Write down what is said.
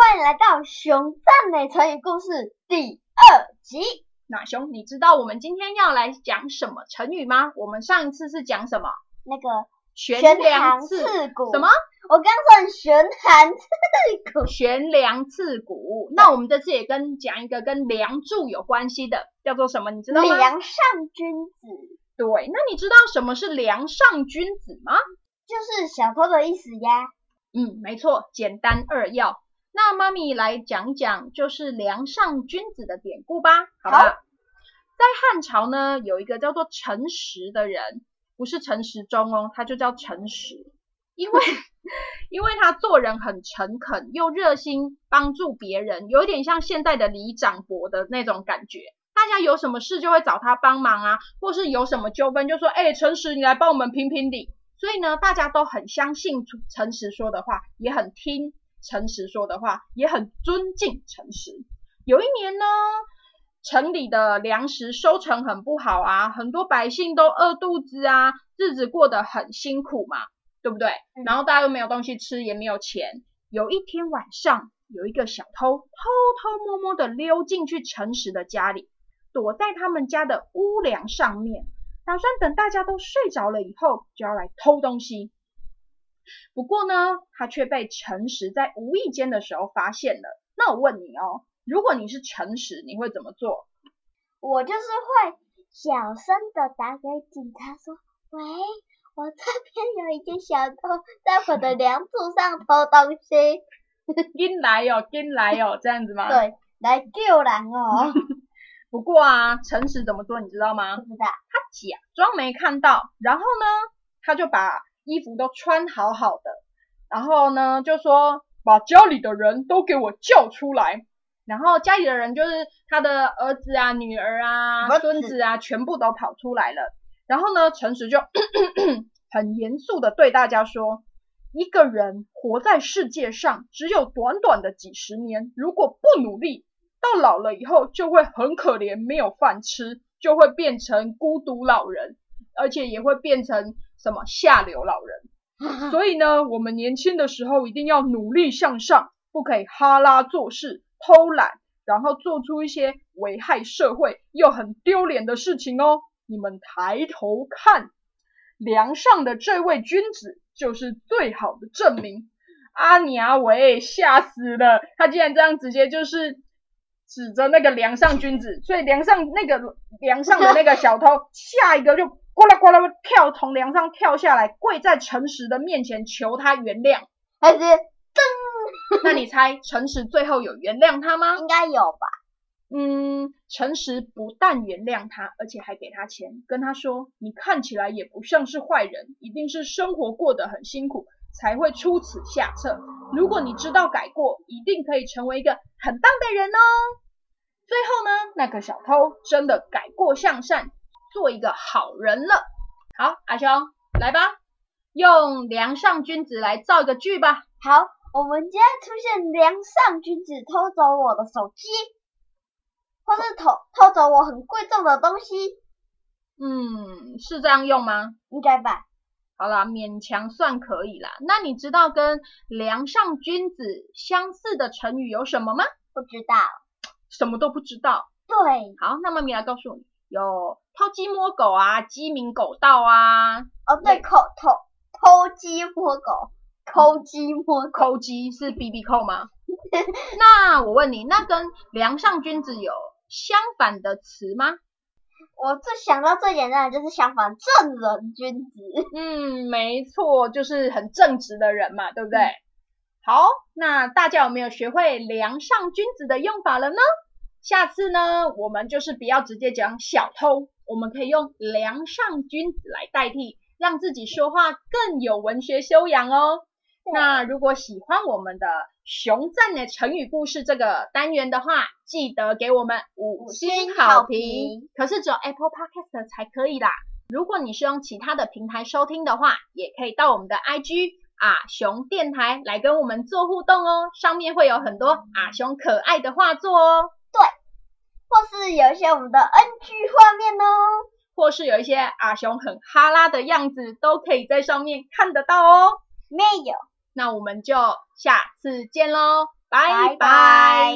欢迎来到熊赞美成语故事第二集。那熊，你知道我们今天要来讲什么成语吗？我们上一次是讲什么？那个悬梁刺股。什么？我刚说悬梁刺股。悬梁刺股。那我们这次也跟讲一个跟梁祝有关系的，叫做什么？你知道吗？梁上君子。对，那你知道什么是梁上君子吗？就是小偷的意思呀。嗯，没错，简单扼要。那妈咪来讲讲，就是梁上君子的典故吧，好吧？在汉朝呢，有一个叫做陈实的人，不是陈时中哦，他就叫陈实，因为 因为他做人很诚恳，又热心帮助别人，有点像现在的李长伯的那种感觉。大家有什么事就会找他帮忙啊，或是有什么纠纷就说，哎，诚实你来帮我们评评理。所以呢，大家都很相信诚实说的话，也很听诚实说的话，也很尊敬诚实。有一年呢，城里的粮食收成很不好啊，很多百姓都饿肚子啊，日子过得很辛苦嘛，对不对？然后大家又没有东西吃，也没有钱。有一天晚上，有一个小偷偷偷摸摸的溜进去诚实的家里。躲在他们家的屋梁上面，打算等大家都睡着了以后，就要来偷东西。不过呢，他却被诚实在无意间的时候发现了。那我问你哦，如果你是诚实，你会怎么做？我就是会小声的打给警察说：“喂，我这边有一个小偷在我的 梁柱上偷东西。”进来哦，进来哦，这样子吗？对，来救人哦。不过啊，诚实怎么做你知道吗？不知道。他假装没看到，然后呢，他就把衣服都穿好好的，然后呢，就说把家里的人都给我叫出来，然后家里的人就是他的儿子啊、女儿啊、孙子啊，全部都跑出来了。然后呢，诚实就 很严肃的对大家说：一个人活在世界上只有短短的几十年，如果不努力。到老了以后就会很可怜，没有饭吃，就会变成孤独老人，而且也会变成什么下流老人。所以呢，我们年轻的时候一定要努力向上，不可以哈拉做事、偷懒，然后做出一些危害社会又很丢脸的事情哦。你们抬头看，梁上的这位君子就是最好的证明。阿娘喂，吓死了！他竟然这样直接就是。指着那个梁上君子，所以梁上那个梁上的那个小偷，下一个就呱啦呱啦跳从梁上跳下来，跪在诚实的面前求他原谅，还是噔？那你猜诚实最后有原谅他吗？应该有吧。嗯，诚实不但原谅他，而且还给他钱，跟他说你看起来也不像是坏人，一定是生活过得很辛苦。才会出此下策。如果你知道改过，一定可以成为一个很棒的人哦。最后呢，那个小偷真的改过向善，做一个好人了。好，阿雄来吧，用梁上君子来造一个句吧。好，我们今天出现梁上君子偷走我的手机，或是偷偷走我很贵重的东西。嗯，是这样用吗？应该吧。好啦，勉强算可以啦。那你知道跟梁上君子相似的成语有什么吗？不知道，什么都不知道。对，好，那妈咪来告诉你，有偷鸡摸狗啊，鸡鸣狗盗啊。哦，对，偷偷偷鸡摸狗，抠鸡摸抠鸡是 B B 扣吗？那我问你，那跟梁上君子有相反的词吗？我最想到最简单的就是相反，正人君子。嗯，没错，就是很正直的人嘛，对不对？好，那大家有没有学会梁上君子的用法了呢？下次呢，我们就是不要直接讲小偷，我们可以用梁上君子来代替，让自己说话更有文学修养哦。那如果喜欢我们的熊赞的成语故事这个单元的话，记得给我们五星好评。可是只有 Apple Podcast 才可以啦。如果你是用其他的平台收听的话，也可以到我们的 IG 阿熊电台来跟我们做互动哦。上面会有很多阿熊可爱的画作哦，或是有一些我们的 NG 画面哦。或是有一些阿雄很哈拉的样子，都可以在上面看得到哦。没有，那我们就下次见喽，拜拜拜